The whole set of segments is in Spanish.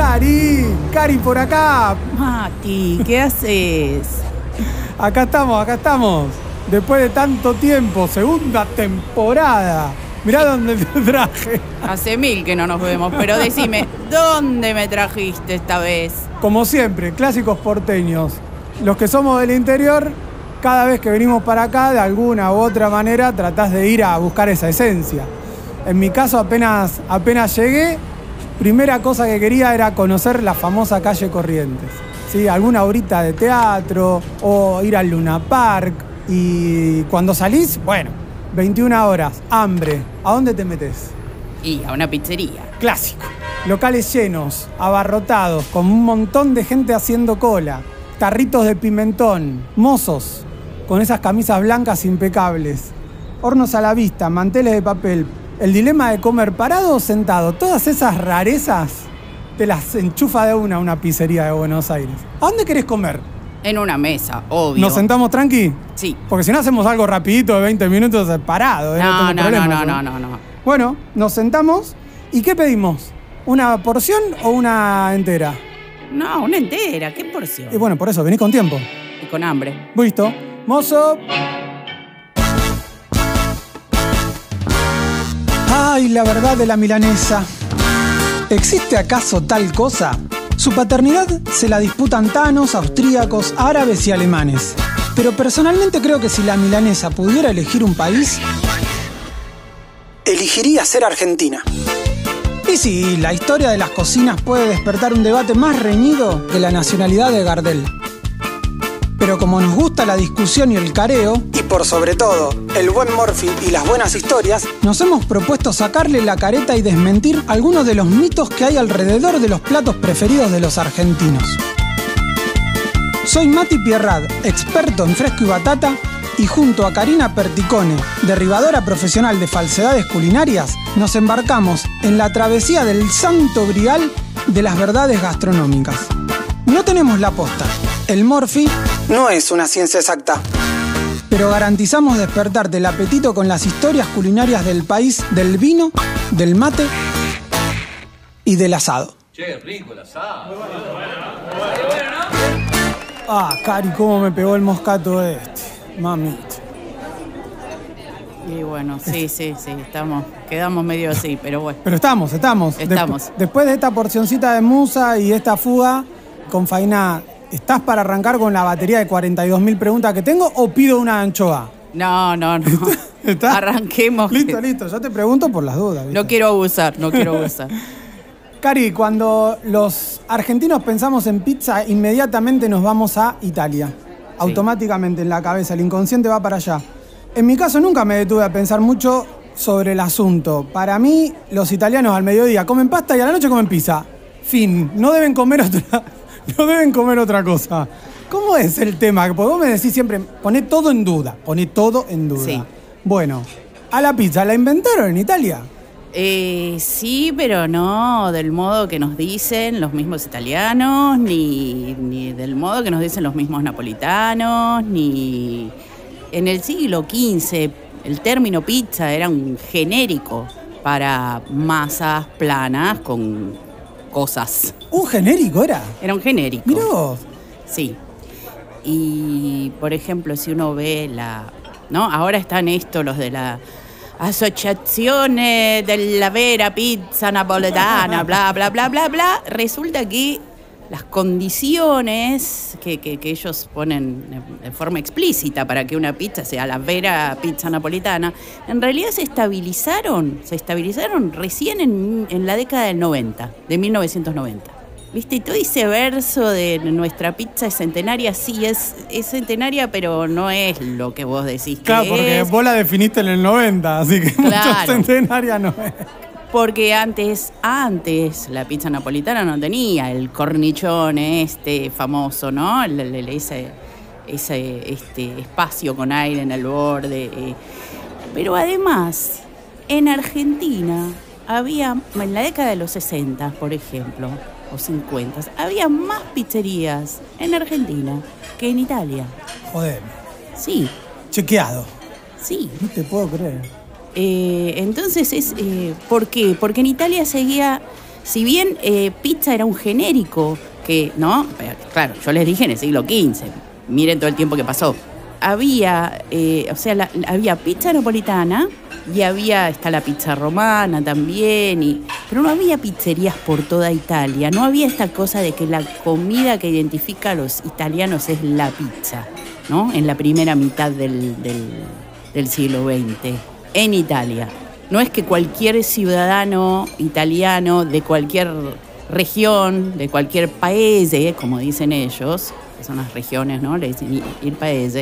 Cari, Cari por acá. Mati, ¿qué haces? Acá estamos, acá estamos. Después de tanto tiempo, segunda temporada. Mirá dónde te traje. Hace mil que no nos vemos, pero decime, ¿dónde me trajiste esta vez? Como siempre, clásicos porteños. Los que somos del interior, cada vez que venimos para acá, de alguna u otra manera, tratás de ir a buscar esa esencia. En mi caso, apenas, apenas llegué, primera cosa que quería era conocer la famosa calle Corrientes. ¿Sí? Alguna horita de teatro o ir al Luna Park. Y cuando salís, bueno, 21 horas, hambre. ¿A dónde te metes? Y a una pizzería. Clásico. Locales llenos, abarrotados, con un montón de gente haciendo cola. Tarritos de pimentón, mozos, con esas camisas blancas impecables. Hornos a la vista, manteles de papel. El dilema de comer parado o sentado. Todas esas rarezas te las enchufa de una una pizzería de Buenos Aires. ¿A dónde querés comer? En una mesa, obvio. ¿Nos sentamos tranqui? Sí. Porque si no hacemos algo rapidito de 20 minutos parado. ¿eh? No, no, no, problema, no, no, no, no. Bueno, nos sentamos. ¿Y qué pedimos? ¿Una porción o una entera? No, una entera, ¿qué porción? Y bueno, por eso, vení con tiempo. Y con hambre. Listo. Mozo. Ay, la verdad de la milanesa. ¿Existe acaso tal cosa? Su paternidad se la disputan tanos, austríacos, árabes y alemanes. Pero personalmente creo que si la milanesa pudiera elegir un país, elegiría ser Argentina. Y sí, la historia de las cocinas puede despertar un debate más reñido que la nacionalidad de Gardel. Pero como nos gusta la discusión y el careo, y por sobre todo el buen Morphy y las buenas historias, nos hemos propuesto sacarle la careta y desmentir algunos de los mitos que hay alrededor de los platos preferidos de los argentinos. Soy Mati Pierrad, experto en fresco y batata, y junto a Karina Perticone, derribadora profesional de falsedades culinarias, nos embarcamos en la travesía del santo grial de las verdades gastronómicas. No tenemos la posta. El Morphy no es una ciencia exacta. Pero garantizamos despertarte el apetito con las historias culinarias del país del vino, del mate y del asado. Che, rico el asado. Ah, Cari, cómo me pegó el moscato este. Mami. Y bueno, sí, sí, sí, estamos, quedamos medio así, pero bueno. Pero estamos, estamos. Estamos. Desp- después de esta porcioncita de musa y esta fuga con Faina, ¿estás para arrancar con la batería de 42.000 preguntas que tengo o pido una anchoa? No, no, no. ¿Está? Arranquemos. Listo, listo. Yo te pregunto por las dudas. ¿viste? No quiero abusar, no quiero abusar. Cari, cuando los argentinos pensamos en pizza, inmediatamente nos vamos a Italia. Automáticamente en la cabeza, el inconsciente va para allá. En mi caso nunca me detuve a pensar mucho sobre el asunto. Para mí, los italianos al mediodía comen pasta y a la noche comen pizza. Fin, no deben comer otra, no deben comer otra cosa. ¿Cómo es el tema? Porque vos me decís siempre, poné todo en duda, poné todo en duda. Sí. Bueno, a la pizza, ¿la inventaron en Italia? Eh, sí, pero no del modo que nos dicen los mismos italianos, ni, ni del modo que nos dicen los mismos napolitanos, ni en el siglo XV el término pizza era un genérico para masas planas con cosas. Un genérico era. Era un genérico. Mirá vos. Sí. Y, por ejemplo, si uno ve la... ¿No? Ahora están estos, los de la Asociazione della Vera Pizza Napoletana, bla, bla, bla, bla, bla. Resulta que las condiciones que, que- que ellos ponen de- de forma explícita para que una pizza sea la vera pizza napolitana, en realidad se estabilizaron, se estabilizaron recién en, en la década del 90, de 1990. ¿Viste? Y todo ese verso de nuestra pizza es centenaria, sí, es, es centenaria, pero no es lo que vos decís que Claro, porque es. vos la definiste en el 90, así que mucho Claro. centenaria no es. Porque antes, antes la pizza napolitana no tenía el cornichón este famoso, ¿no? El- el- el- ese, ese este, espacio con aire en el borde. eh. Pero además, en Argentina había, en la década de los 60, por ejemplo, o 50, había más pizzerías en Argentina que en Italia. Joder, Sí, chequeado. sí. No te puedo creer. Eh, entonces, es, eh, ¿por qué? Porque en Italia seguía, si bien eh, pizza era un genérico, que, ¿no? Claro, yo les dije en el siglo XV, miren todo el tiempo que pasó. Había, eh, o sea, había pizza napolitana y había, está la pizza romana también, y, pero no había pizzerías por toda Italia, no había esta cosa de que la comida que identifica a los italianos es la pizza, ¿no? En la primera mitad del, del siglo XX, en Italia. No es que cualquier ciudadano italiano de cualquier región, de cualquier país, como dicen ellos, que son las regiones, ¿no? Le dicen ir país,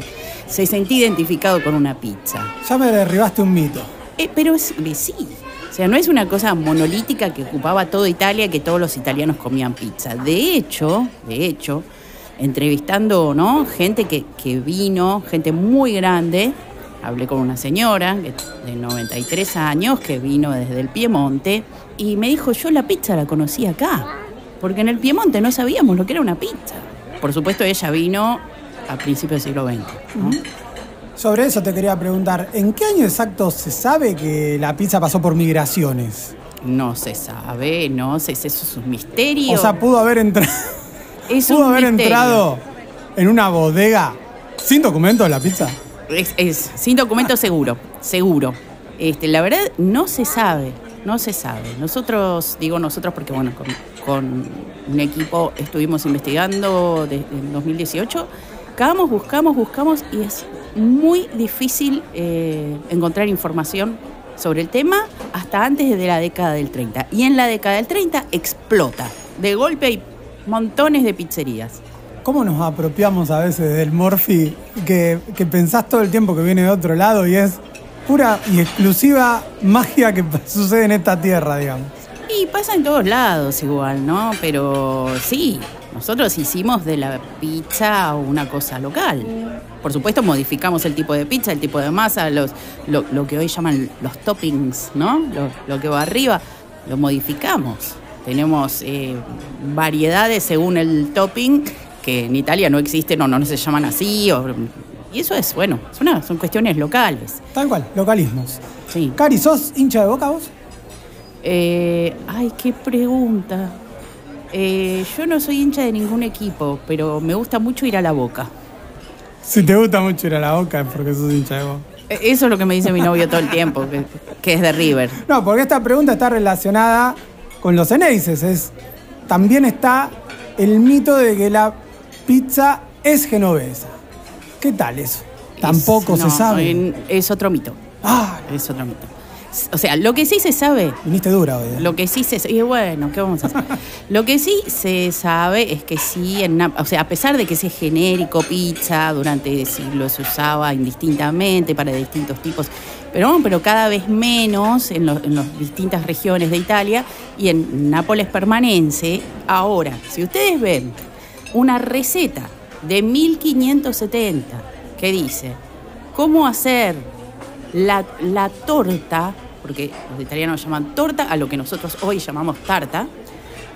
se sentía identificado con una pizza. Ya me derribaste un mito. Eh, pero es, sí. O sea, no es una cosa monolítica que ocupaba toda Italia, que todos los italianos comían pizza. De hecho, de hecho, entrevistando, ¿no? Gente que, que vino, gente muy grande, hablé con una señora de 93 años que vino desde el Piemonte y me dijo, yo la pizza la conocí acá, porque en el Piemonte no sabíamos lo que era una pizza. Por supuesto, ella vino a principios del siglo XX. Sobre eso te quería preguntar, ¿en qué año exacto se sabe que la pizza pasó por migraciones? No se sabe, no sé, eso es un misterio. O sea, pudo haber entrado. pudo haber entrado en una bodega sin documento de la pizza. Es, sin documento seguro, seguro. Este, la verdad no se sabe, no se sabe. Nosotros, digo nosotros porque bueno, con, un equipo estuvimos investigando desde el 2018. Buscamos, buscamos, buscamos y es muy difícil eh, encontrar información sobre el tema hasta antes de la década del 30. Y en la década del 30 explota. De golpe hay montones de pizzerías. ¿Cómo nos apropiamos a veces del Morphy que, que pensás todo el tiempo que viene de otro lado y es pura y exclusiva magia que sucede en esta tierra, digamos? Y pasa en todos lados igual, ¿no? Pero sí, nosotros hicimos de la pizza una cosa local. Por supuesto, modificamos el tipo de pizza, el tipo de masa, los, lo, que hoy llaman los toppings, ¿no? Lo, lo que va arriba, lo modificamos. Tenemos eh, variedades según el topping que en Italia no existen o no se llaman así. Y eso es, bueno, son cuestiones locales. Tal cual, localismos. Sí. Cari, ¿sos hincha de boca vos? Eh, ay, qué pregunta. Eh, yo no soy hincha de ningún equipo, pero me gusta mucho ir a la boca. Si te gusta mucho ir a la boca es porque sos hincha de boca. E, eso es lo que me dice mi novio todo el tiempo, que, es de River. No, porque esta pregunta está relacionada con los Eneises. Es, también está el mito de que la pizza es genovesa. ¿Qué tal eso? Tampoco se sabe. es otro mito. Ah, es otro mito. O sea, lo que sí se sabe. Viniste dura hoy. ¿eh? Lo que sí se y bueno, ¿qué vamos a hacer? lo que sí se sabe es que sí, en, o sea, a pesar de que ese genérico pizza durante siglos se usaba indistintamente para distintos tipos, pero, pero cada vez menos en, en las distintas regiones de Italia y en Nápoles permanece. Ahora, si ustedes ven una receta de 1570 que dice cómo hacer la, torta, porque los italianos llaman torta a lo que nosotros hoy llamamos tarta,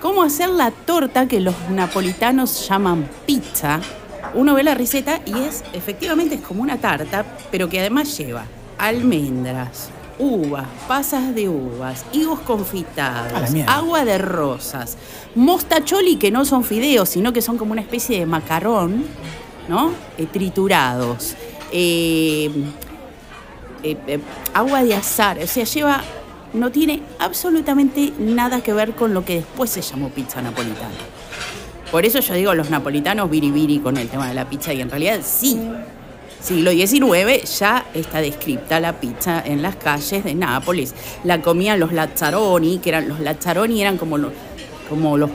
cómo hacer la torta que los napolitanos llaman pizza. Uno ve la receta y es efectivamente es como una tarta, pero que además lleva almendras, uvas, pasas de uvas, higos confitados, agua de rosas, mostacholi que no son fideos, sino que son como una especie de macarrón, ¿no? Eh, triturados, eh, eh, agua de azar, o sea, lleva, no tiene absolutamente nada que ver con lo que después se llamó pizza napolitana. Por eso yo digo los napolitanos biribiri con el tema de la pizza y en realidad sí, siglo XIX ya está descripta la pizza en las calles de Nápoles. La comían los Lazzaroni, que eran los Lazzaroni eran como los como los,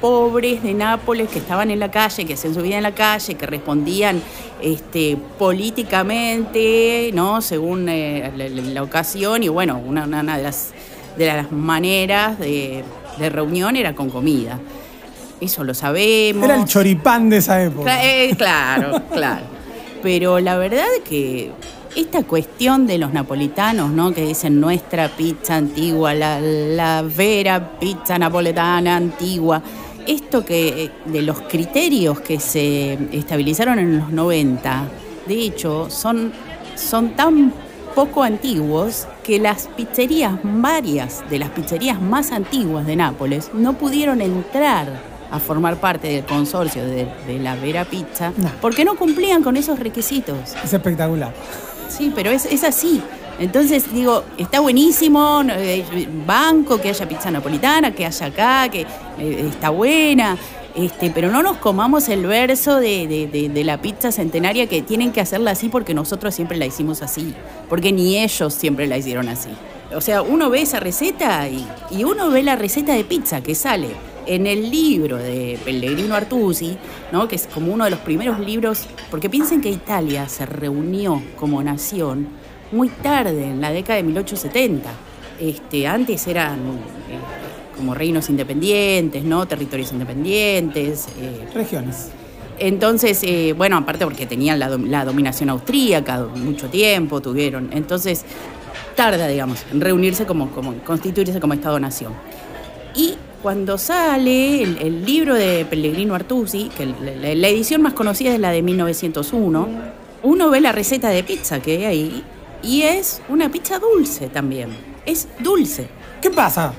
pobres de Nápoles que estaban en la calle, que hacían su vida en la calle, que respondían este, políticamente, ¿no? Según eh, la, ocasión, y bueno, una, de, las, de las maneras de, de reunión era con comida. Eso lo sabemos. Era el choripán de esa época. Eh, claro, claro. Pero la verdad que esta cuestión de los napolitanos, ¿no? Que dicen nuestra pizza antigua, la, vera pizza napoletana antigua, esto que de los criterios que se estabilizaron en los 90, de hecho, son, son tan poco antiguos que las pizzerías, varias de las pizzerías más antiguas de Nápoles, no pudieron entrar a formar parte del consorcio de, de la Vera Pizza No. porque no cumplían con esos requisitos. Es espectacular. Sí, pero es, es así. Entonces, digo, está buenísimo, eh, banco, que haya pizza napolitana, que haya acá, que eh, está buena, este, pero no nos comamos el verso de, de- de- de la pizza centenaria que tienen que hacerla así porque nosotros siempre la hicimos así, porque ni ellos siempre la hicieron así. O sea, uno ve esa receta y, y uno ve la receta de pizza que sale en el libro de Pellegrino Artusi, ¿no? que es como uno de los primeros libros, porque piensen que Italia se reunió como nación muy tarde, en la década de 1870. Este, antes eran eh, como reinos independientes, ¿no? territorios independientes. eh, Regiones. entonces, eh, bueno, aparte porque tenían la, dom- la dominación austríaca mucho tiempo, tuvieron. Entonces, tarda, digamos, en reunirse como, como constituirse como Estado-nación. Cuando sale el, el libro de Pellegrino Artusi, que la, edición más conocida es la de 1901, uno ve la receta de pizza que hay ahí y es una pizza dulce también. Es dulce. ¿Qué pasa?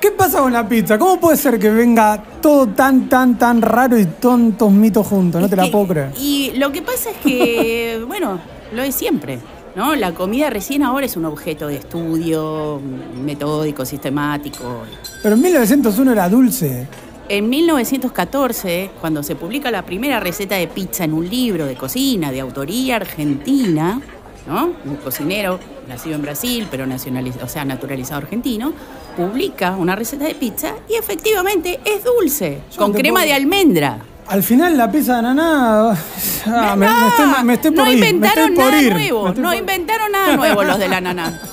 ¿Qué pasa con la pizza? ¿Cómo puede ser que venga todo tan, tan, tan raro y tontos mitos juntos? No Es te la puedo creer. Y lo que pasa es que, bueno, lo es siempre. ¿No? La comida recién ahora es un objeto de estudio metódico, sistemático. Pero en 1901 era dulce. En 1914, cuando se publica la primera receta de pizza en un libro de cocina de autoría argentina, ¿no? Un cocinero nacido en Brasil, pero nacionalizado, o sea, naturalizado argentino, publica una receta de pizza y efectivamente es dulce, Yo con crema puedo- de almendra. Al final la pizza de ananá... ah, me, me estoy, me estoy no me inventaron por nada ir, nuevo, no inventaron nada nuevo los de la naná.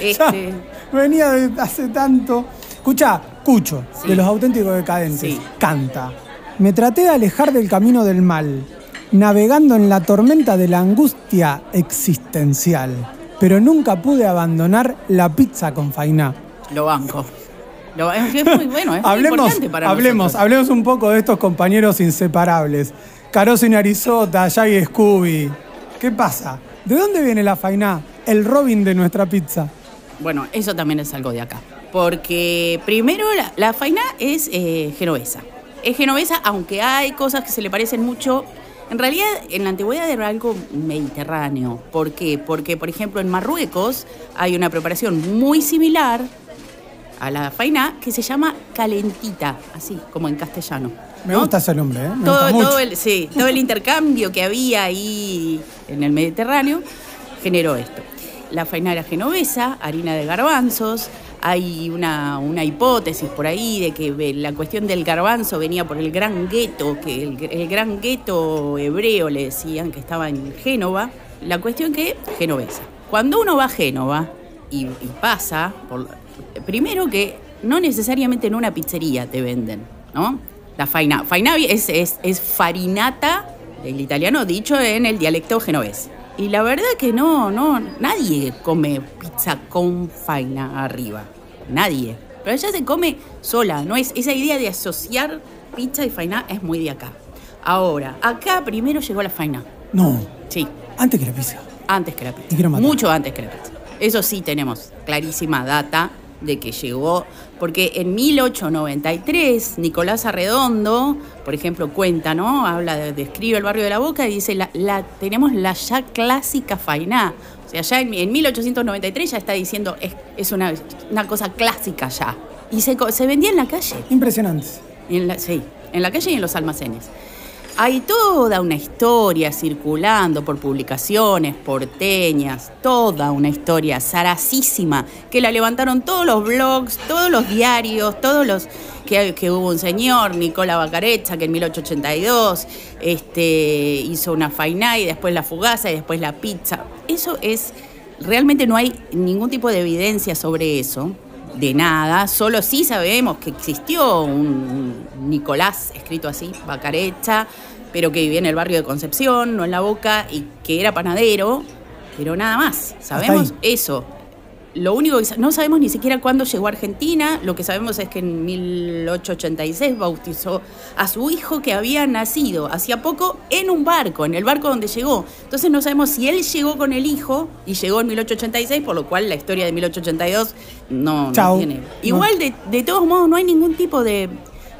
Ya, Este, venía de hace tanto. Escucha, Cucho, Sí. de los auténticos decadentes, Sí. canta. Me traté de alejar del camino del mal, navegando en la tormenta de la angustia existencial, pero nunca pude abandonar la pizza con fainá. lo banco. Lo- es muy bueno, es muy hablemos, importante para hablemos, nosotros. hablemos un poco de estos compañeros inseparables. Caroso y Narizota, Shaggy Scooby. ¿Qué pasa? ¿De dónde viene la fainá? El Robin de nuestra pizza. Bueno, eso también es algo de acá. Porque primero la, la faina es eh, genovesa. Es genovesa, aunque hay cosas que se le parecen mucho. En realidad, en la antigüedad era algo mediterráneo. ¿Por qué? Porque, por ejemplo, en Marruecos hay una preparación muy similar a la faina que se llama calentita, así como en castellano. Me ¿no? gusta ese nombre, ¿eh? Me todo, gusta mucho. todo el, sí, todo el intercambio que había ahí en el Mediterráneo generó esto. La faina era genovesa, harina de garbanzos. Hay una, una hipótesis por ahí de que la cuestión del garbanzo venía por el gran gueto, que el, el gran gueto hebreo le decían que estaba en Génova. La cuestión que genovesa. Cuando uno va a Génova y, y pasa, por, primero que no necesariamente en una pizzería te venden, ¿no? La faina. Faina es, es, es farinata del italiano dicho en el dialecto genovés. Y la verdad que no, no, nadie come pizza con faina arriba. Nadie. Pero allá se come sola, ¿no? Es, esa idea de asociar pizza y faina es muy de acá. Ahora, acá primero llegó la faina. No, Sí, antes que la pizza. antes que la pizza. Te quiero matar. Mucho antes que la pizza. Eso sí tenemos clarísima data de que llegó, porque en 1893 Nicolás Arredondo, por ejemplo, cuenta, ¿no? Habla, de- describe el barrio de la Boca y dice, la, la- tenemos la ya clásica fainá. O sea, ya en, en 1893 ya está diciendo, es, es una, una cosa clásica ya. Y se, se vendía en la calle. Impresionante. En la, sí, en la calle y en los almacenes. Hay toda una historia circulando por publicaciones porteñas, toda una historia zaracísima, que la levantaron todos los blogs, todos los diarios, todos los... Que, hubo un señor, Nicola Bacarecha, que en 1882 este, hizo una fainá y después la fugaza y después la pizza. Eso es... Realmente no hay ningún tipo de evidencia sobre eso de nada, solo sí sabemos que existió un Nicolás, escrito así, Bacarecha, pero que vivía en el barrio de Concepción, no en La Boca, y que era panadero, pero nada más. Sabemos eso. lo único que no sabemos ni siquiera cuándo llegó a Argentina, lo que sabemos es que en 1886 bautizó a su hijo que había nacido hacía poco en un barco, en el barco donde llegó. Entonces no sabemos si él llegó con el hijo y llegó en 1886, por lo cual la historia de 1882 no, no tiene. Igual de, de todos modos no hay ningún tipo de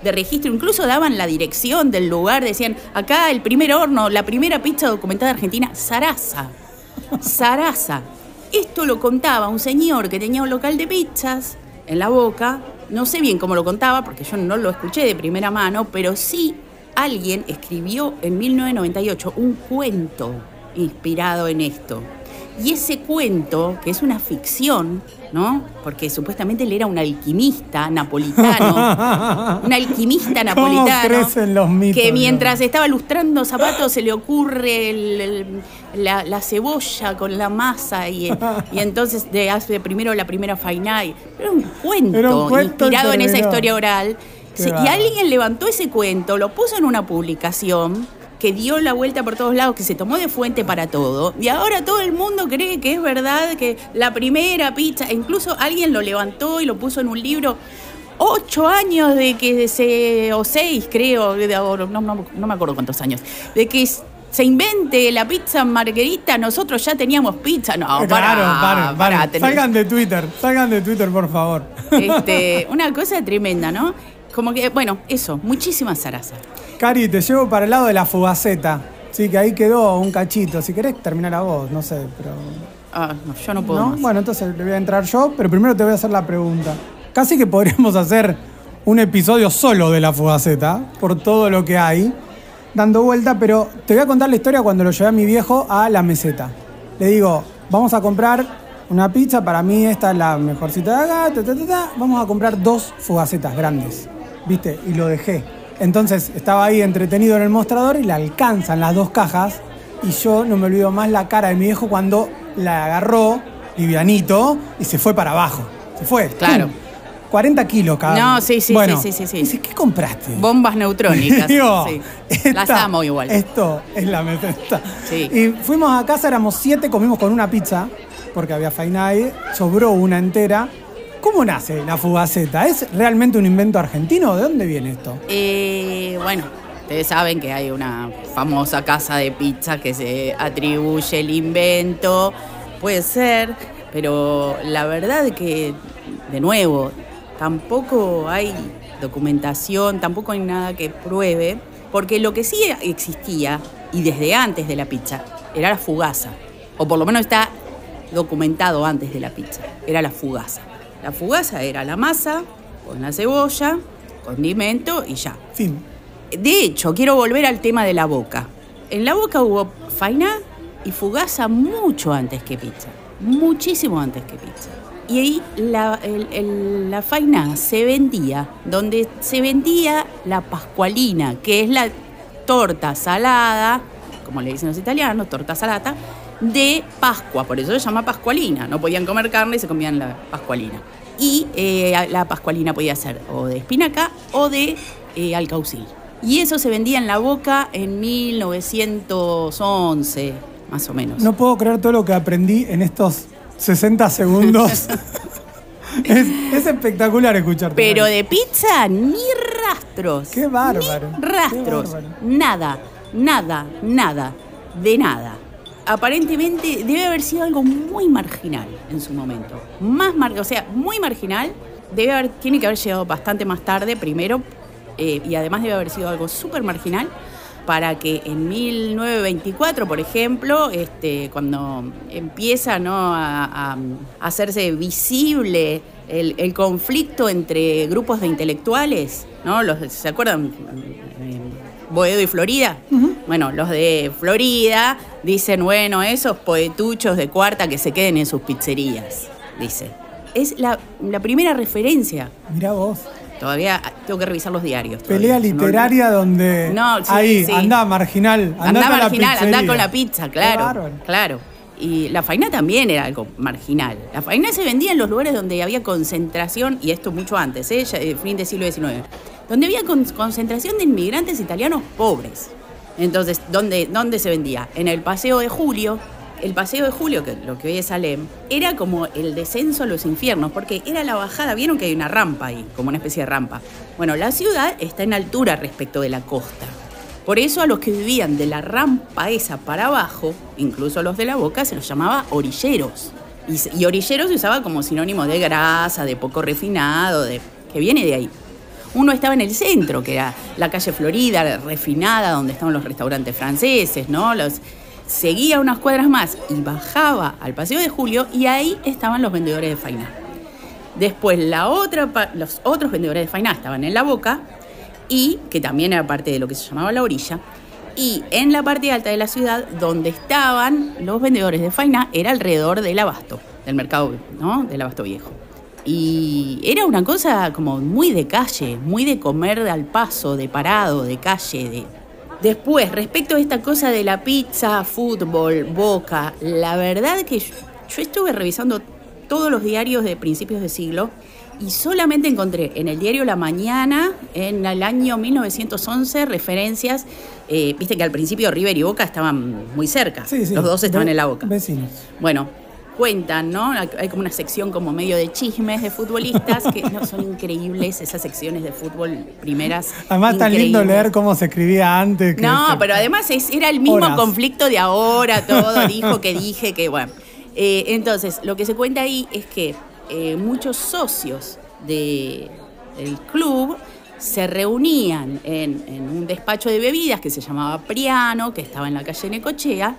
de registro, incluso daban la dirección del lugar, decían, acá el primer horno, la primera pizza documentada argentina, Sarasa. Sarasa. Esto lo contaba un señor que tenía un local de pizzas en la boca. No sé bien cómo lo contaba, porque yo no lo escuché de primera mano, pero sí alguien escribió en 1998 un cuento inspirado en esto. Y ese cuento, que es una ficción, ¿no? Porque supuestamente él era un alquimista napolitano. un alquimista napolitano. los mitos, que mientras estaba lustrando zapatos se le ocurre la, cebolla con la masa y, entonces de, hace primero la primera faina. Era un cuento, inspirado en esa historia oral. y alguien levantó ese cuento, lo puso en una publicación que dio la vuelta por todos lados, que se tomó de fuente para todo. Y ahora todo el mundo cree que es verdad que la primera pizza, incluso alguien lo levantó y lo puso en un libro. Ocho años de que se, o seis creo, no, no, me acuerdo cuántos años, de que se invente la pizza margarita, nosotros ya teníamos pizza. No, para, claro, para, Salgan de Twitter, salgan de Twitter, por favor. Este, una cosa tremenda, ¿no? Como que, bueno, eso, muchísimas zarazas. Cari, te llevo para el lado de la fugaceta. Sí, que ahí quedó un cachito. Si querés terminar a vos, no sé, pero. Ah, no, yo no puedo. Más. Bueno, entonces le voy a entrar yo, pero primero te voy a hacer la pregunta. Casi que podríamos hacer un episodio solo de la fugaceta, por todo lo que hay, dando vuelta, pero te voy a contar la historia cuando lo llevé a mi viejo a la meseta. Le digo, vamos a comprar una pizza, para mí esta es la mejorcita de acá, vamos a comprar dos fugacetas grandes, ¿viste? Y lo dejé entonces estaba ahí entretenido en el mostrador y le alcanzan las dos cajas y yo no me olvido más la cara de mi viejo cuando la agarró, livianito, y se fue para abajo. Se fue. Claro. 40 kilos cada No, sí, sí, sí, sí, sí, Dice, ¿qué compraste? Bombas neutrónicas. sí. Las amo igual. Esto es la meseta. Sí. Y fuimos a casa, éramos siete, comimos con una pizza, porque había fainae, sobró una entera ¿Cómo nace la fugaceta? ¿Es realmente un invento argentino? ¿De dónde viene esto? Eh, bueno, ustedes saben que hay una famosa casa de pizza que se atribuye el invento. Puede ser, pero la verdad que, de nuevo, tampoco hay documentación, tampoco hay nada que pruebe, porque lo que sí existía, y desde antes de la pizza, era la fugaza. O por lo menos está documentado antes de la pizza, era la fugaza. La fugaza era la masa con la cebolla, condimento y ya. Fin. De hecho, quiero volver al tema de la boca. En la boca hubo faina y fugaza mucho antes que pizza. Muchísimo antes que pizza. Y ahí la, la faina se vendía donde se vendía la pascualina, que es la torta salada, como le dicen los italianos, torta salata, de Pascua. Por eso se llama pascualina. No podían comer carne y se comían la pascualina y eh, la pascualina podía ser o de espinaca o de eh, alcaucil. Y eso se vendía en la boca en 1911, más o menos. No puedo creer todo lo que aprendí en estos 60 segundos. es, espectacular escucharte. Pero de pizza ni rastros. Qué bárbaro. rastros. Nada, nada, nada, de nada aparentemente debe haber sido algo muy marginal en su momento. Más o sea, muy marginal. Debe haber, tiene que haber llegado bastante más tarde, primero, eh, y además debe haber sido algo súper marginal para que en 1924, por ejemplo, este, cuando empieza ¿no? a, hacerse visible el, conflicto entre grupos de intelectuales, ¿no? Los, ¿se acuerdan? Boedo y Florida. Bueno, los de Florida dicen, bueno, esos poetuchos de cuarta que se queden en sus pizzerías, dice. Es la, primera referencia. Mira vos. Todavía tengo que revisar los diarios. Pelea literaria donde. No, sí, ahí, anda marginal. Anda, marginal, anda con la pizza, claro. Claro. Y la faina también era algo marginal. La faina se vendía en los lugares donde había concentración, y esto mucho antes, ¿eh? eh fin del siglo XIX donde había concentración de inmigrantes italianos pobres. Entonces, ¿dónde, ¿dónde se vendía? En el Paseo de Julio, el paseo de Julio, que lo que hoy es Salem, era como el descenso a los infiernos, porque era la bajada, vieron que hay una rampa ahí, como una especie de rampa. Bueno, la ciudad está en altura respecto de la costa. Por eso a los que vivían de la rampa esa para abajo, incluso a los de la boca, se los llamaba orilleros. Y, y orilleros se usaba como sinónimo de grasa, de poco refinado, de, que viene de ahí. Uno estaba en el centro, que era la calle Florida, refinada, donde estaban los restaurantes franceses, ¿no? Los, seguía unas cuadras más y bajaba al Paseo de Julio y ahí estaban los vendedores de fainá. Después la otra, los otros vendedores de fainá estaban en la boca y que también era parte de lo que se llamaba la orilla. Y en la parte alta de la ciudad, donde estaban los vendedores de fainá, era alrededor del abasto, del mercado, ¿no? Del abasto viejo. Y era una cosa como muy de calle, muy de comer al paso, de parado, de calle, de Después, respecto a esta cosa de la pizza, fútbol, boca, la verdad que yo, estuve revisando todos los diarios de principios de siglo y solamente encontré en el diario La Mañana, en el año 1911, referencias, eh, viste que al principio River y Boca estaban muy cerca, los dos estaban en la Boca. Vecinos. Bueno, cuentan, ¿no? Hay como una sección como medio de chismes de futbolistas que no son increíbles esas secciones de fútbol primeras. Además tan lindo leer cómo se escribía antes. no, pero además era el mismo conflicto de ahora, todo, dijo que dije que, bueno. Eh, entonces, lo que se cuenta ahí es que eh, muchos socios de, del club se reunían en, en, un despacho de bebidas que se llamaba Priano, que estaba en la calle Necochea,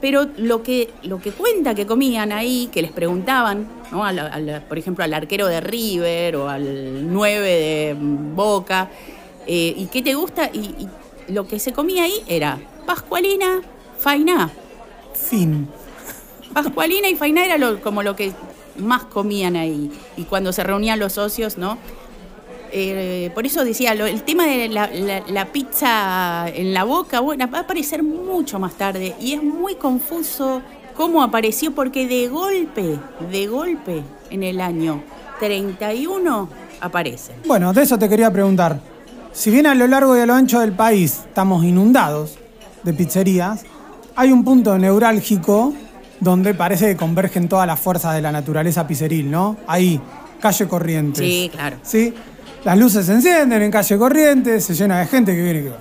pero lo que, lo que cuenta que comían ahí, que les preguntaban, ¿no? por ejemplo, al arquero de River o al 9 de Boca, eh, ¿y qué te gusta? Y, lo que se comía ahí era Pascualina, Fainá. Fin. Pascualina y Fainá era como lo que más comían ahí. Y cuando se reunían los socios, ¿no? Eh, por eso decía, el tema de la, pizza en la boca, bueno, va a aparecer mucho más tarde y es muy confuso cómo apareció porque de golpe, de golpe en el año 31 aparece. Bueno, de eso te quería preguntar. Si bien a lo largo y a lo ancho del país estamos inundados de pizzerías, hay un punto neurálgico donde parece que convergen todas las fuerzas de la naturaleza pizzeril, ¿no? Ahí, calle Corrientes. Sí, claro. ¿Sí? Las luces se encienden en calle Corrientes, se llena de gente que viene que va.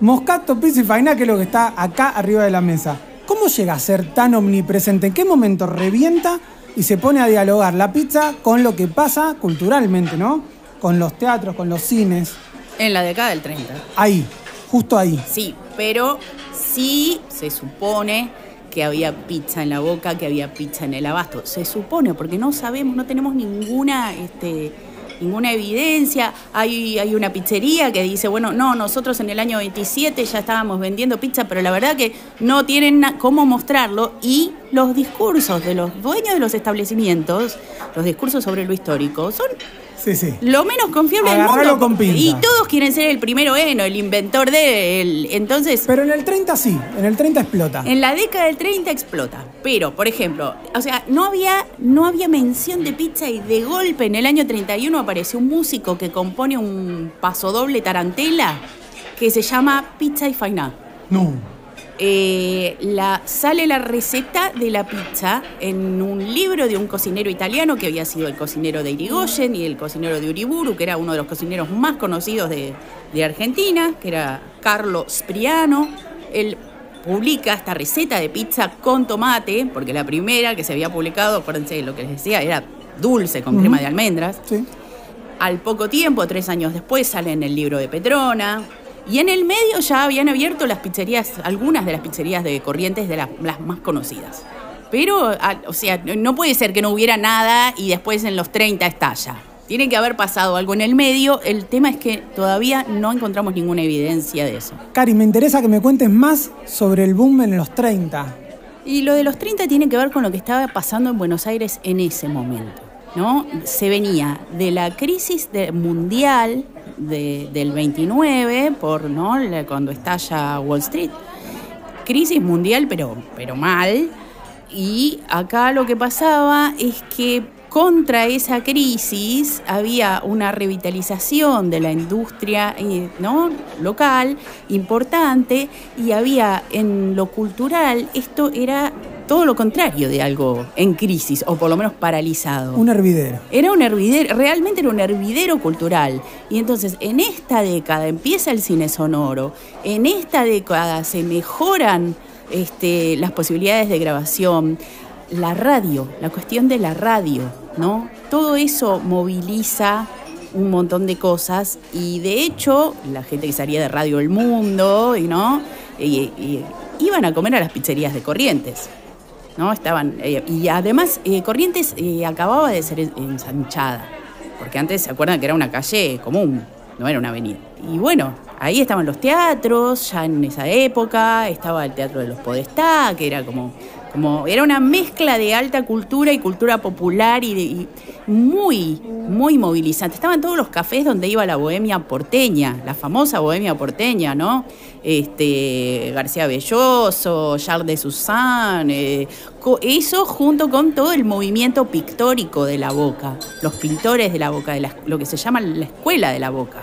Moscato, pizza y faina, que es lo que está acá arriba de la mesa. ¿Cómo llega a ser tan omnipresente? ¿En qué momento revienta y se pone a dialogar la pizza con lo que pasa culturalmente, ¿no? Con los teatros, con los cines. En la década del 30. Ahí, justo ahí. Sí, pero sí se supone que había pizza en la boca, que había pizza en el abasto. Se supone, porque no sabemos, no tenemos ninguna este, ninguna evidencia. Hay, hay una pizzería que dice, bueno, no, nosotros en el año 27 ya estábamos vendiendo pizza, pero la verdad que no tienen cómo mostrarlo y los discursos de los dueños de los establecimientos, los discursos sobre lo histórico, son lo menos confiable del mundo. Y todos quieren ser el primero eno, el inventor de él. Entonces. Pero en el 30 sí, en el 30 explota. En la década del 30 explota. Pero, por ejemplo, o sea, no había, no había mención de pizza y de golpe en el año 31 apareció un músico que compone un pasodoble tarantela que se llama Pizza y Fainá. No. Eh, la, sale la receta de la pizza en un libro de un cocinero italiano que había sido el cocinero de Irigoyen y el cocinero de Uriburu, que era uno de los cocineros más conocidos de, Argentina, que era Carlo Spriano. Él publica esta receta de pizza con tomate, porque la primera que se había publicado, acuérdense lo que les decía, era dulce con crema de almendras. Al poco tiempo, tres años después, sale en el libro de Petrona, y en el medio ya habían abierto las pizzerías, algunas de las pizzerías de Corrientes, de las, más conocidas. Pero, o sea, no puede ser que no hubiera nada y después en los 30 estalla. Tiene que haber pasado algo en el medio. El tema es que todavía no encontramos ninguna evidencia de eso. Cari, me interesa que me cuentes más sobre el boom en los 30. Y lo de los 30 tiene que ver con lo que estaba pasando en Buenos Aires en ese momento. ¿no? Se venía de la crisis mundial del 29, por ¿no? cuando estalla Wall Street. Crisis mundial, pero, pero mal. Y acá lo que pasaba es que contra esa crisis había una revitalización de la industria eh, ¿no? local importante y había en lo cultural, esto era todo lo contrario de algo en crisis, o por lo menos paralizado. Un hervidero. Era un hervidero, realmente era un hervidero cultural. Y entonces, en esta década empieza el cine sonoro, en esta década se mejoran este, las posibilidades de grabación, la radio, la cuestión de la radio, ¿no? Todo eso moviliza un montón de cosas y de hecho la gente que salía de Radio El Mundo y no y, iban a comer a las pizzerías de Corrientes. ¿No? Estaban, eh, y además eh, Corrientes eh, acababa de ser ensanchada, porque antes se acuerdan que era una calle común, no era una avenida. Y bueno, ahí estaban los teatros, ya en esa época, estaba el Teatro de los Podestá, que era como era una mezcla de alta cultura y cultura popular y, muy, muy movilizante. Estaban todos los cafés donde iba la bohemia porteña, la famosa bohemia porteña, ¿no? Este, García Belloso, Charles de Suzanne, eh, eso junto con todo el movimiento pictórico de la boca, los pintores de la boca, de lo que se llama la escuela de la boca.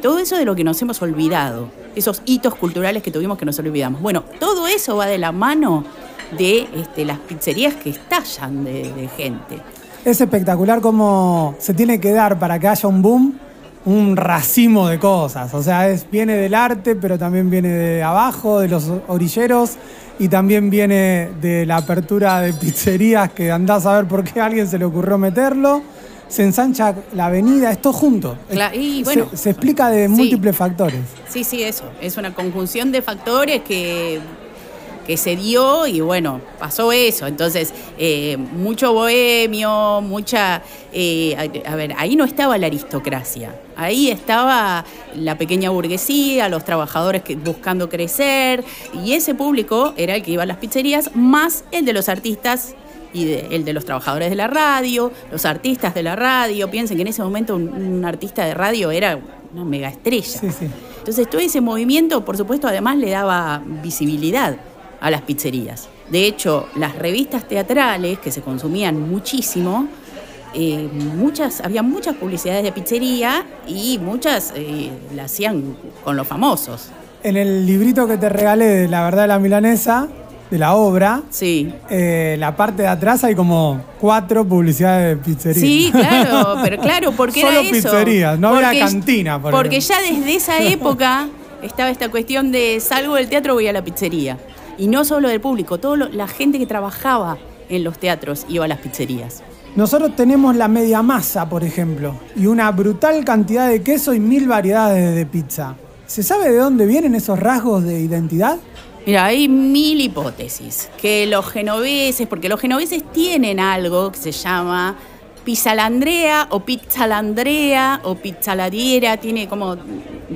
Todo eso de lo que nos hemos olvidado, esos hitos culturales que tuvimos que nos olvidamos. Bueno, todo eso va de la mano de este, las pizzerías que estallan de, gente. Es espectacular cómo se tiene que dar para que haya un boom un racimo de cosas. O sea, es, viene del arte, pero también viene de abajo, de los orilleros, y también viene de la apertura de pizzerías que andás a ver por qué a alguien se le ocurrió meterlo. Se ensancha la avenida, esto junto. y bueno, se, explica de múltiples factores. Sí, sí, eso. Es una conjunción de factores que que se dio y bueno, pasó eso. Entonces, eh, mucho bohemio, mucha... Eh, a, ver, ahí no estaba la aristocracia, ahí estaba la pequeña burguesía, los trabajadores que, buscando crecer, y ese público era el que iba a las pizzerías, más el de los artistas y el de los trabajadores de la radio, los artistas de la radio. Piensen que en ese momento un, artista de radio era una mega estrella. Entonces todo ese movimiento, por supuesto, además le daba visibilidad a las pizzerías. De hecho, las revistas teatrales, que se consumían muchísimo, eh, muchas, había muchas publicidades de pizzería y muchas eh, las hacían con los famosos. En el librito que te regalé de La verdad de la milanesa, de la obra, sí. Eh, la parte de atrás hay como cuatro publicidades de pizzería. Sí, claro, pero claro, porque Solo era pizzerías, no había cantina. porque ya desde esa época estaba esta cuestión de salgo del teatro voy a la pizzería. Y no solo del público, toda la gente que trabajaba en los teatros iba a las pizzerías. Nosotros tenemos la media masa, por ejemplo, y una brutal cantidad de queso y mil variedades de pizza. ¿Se sabe de dónde vienen esos rasgos de identidad? Mira, hay mil hipótesis. Que los genoveses, porque los genoveses tienen algo que se llama Pizzalandrea o Pizzalandrea o Pizzaladiera, tiene como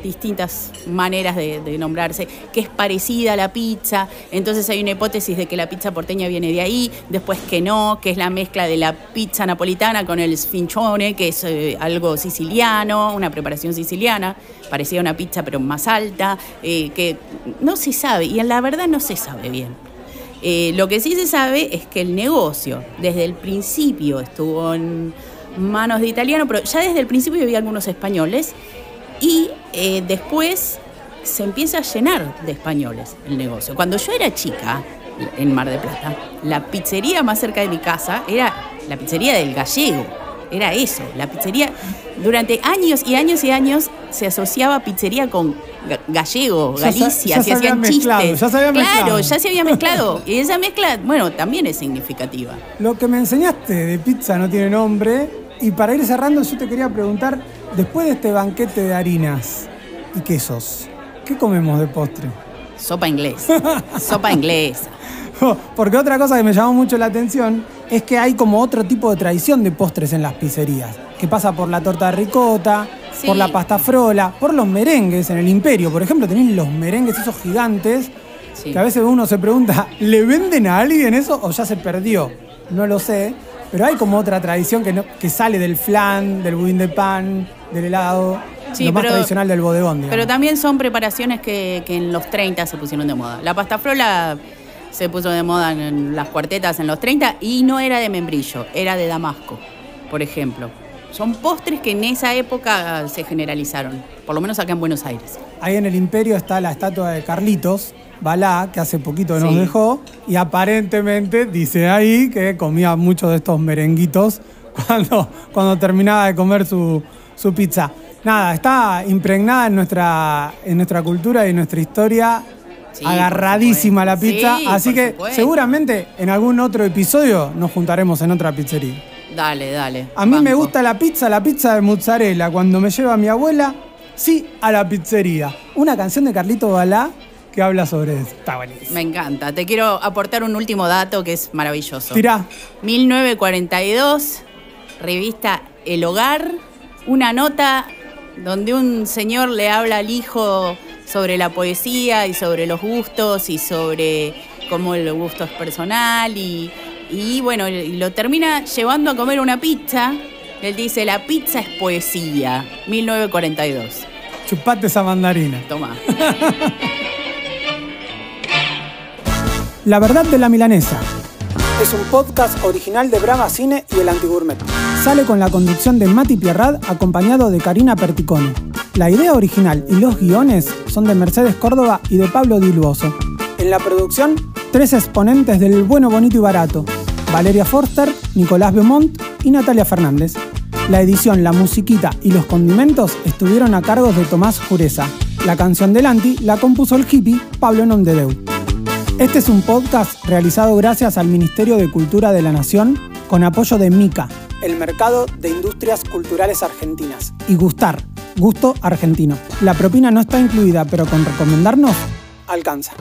distintas maneras de, nombrarse, que es parecida a la pizza. Entonces hay una hipótesis de que la pizza porteña viene de ahí, después que no, que es la mezcla de la pizza napolitana con el sfincione, que es eh, algo siciliano, una preparación siciliana, parecida a una pizza pero más alta, eh, que no se sabe, y la verdad no se sabe bien. Eh, lo que sí se sabe es que el negocio desde el principio estuvo en manos de italianos, pero ya desde el principio había algunos españoles y eh, después se empieza a llenar de españoles el negocio. Cuando yo era chica en Mar de Plata, la pizzería más cerca de mi casa era la pizzería del gallego era eso, la pizzería. Durante años y años y años se asociaba pizzería con gallego, Galicia, se, hacían chistes. Ya se había claro, ya se había mezclado. Y esa mezcla, bueno, también es significativa. Lo que me enseñaste de pizza no tiene nombre. Y para ir cerrando, yo te quería preguntar, después de este banquete de harinas y quesos, ¿qué comemos de postre? Sopa inglesa. Sopa inglesa. Porque otra cosa que me llamó mucho la atención es que hay como otro tipo de tradición de postres en las pizzerías, que pasa por la torta de ricota, por la pasta frola, por los merengues en el imperio. Por ejemplo, tenéis los merengues esos gigantes, que a veces uno se pregunta, ¿le venden a alguien eso o ya se perdió? No lo sé, pero hay como otra tradición que, que sale del flan, del budín de pan, del helado. lo más tradicional del bodegón. Pero también son preparaciones que, que en los 30 se pusieron de moda. La pasta frola se puso de moda en las cuartetas en los 30 y no era de membrillo, era de damasco, por ejemplo. Son postres que en esa época se generalizaron, por lo menos acá en Buenos Aires. Ahí en el Imperio está la estatua de Carlitos, Balá, que hace poquito nos Sí. dejó, y aparentemente dice ahí que comía muchos de estos merenguitos cuando, cuando terminaba de comer su, su pizza. Nada, está impregnada en nuestra, en nuestra cultura y en nuestra historia, Sí, agarradísima la pizza, Sí, así que supuesto. seguramente en algún otro episodio nos juntaremos en otra pizzería. Dale, dale. A mí me gusta la pizza, la pizza de mozzarella. Cuando me lleva mi abuela, sí a la pizzería. Una canción de Carlito Balá que habla sobre eso. Está buenísimo. Me encanta. Te quiero aportar un último dato que es maravilloso. Tirá. 1942, revista El Hogar, una nota donde un señor le habla al hijo sobre la poesía y sobre los gustos y sobre cómo el gusto es personal y, y bueno, lo termina llevando a comer una pizza. Él dice, la pizza es poesía, 1942. Chupate esa mandarina. Toma. La verdad de la milanesa. Es un podcast original de Brava Cine y El Antigourmet. Sale con la conducción de Mati Pierrad acompañado de Karina Perticone. La idea original y los guiones son de Mercedes Córdoba y de Pablo Diluoso. En la producción, tres exponentes del bueno, bonito y barato. Valeria Forster, Nicolás Beaumont y Natalia Fernández. La edición, la musiquita y los condimentos estuvieron a cargo de Tomás Jureza. La canción del Anti la compuso el hippie Pablo Nomdedeu. Este es un podcast realizado gracias al Ministerio de Cultura de la Nación con apoyo de MICA, el Mercado de Industrias Culturales Argentinas, y Gustar, Gusto Argentino. La propina no está incluida, pero con recomendarnos, alcanza.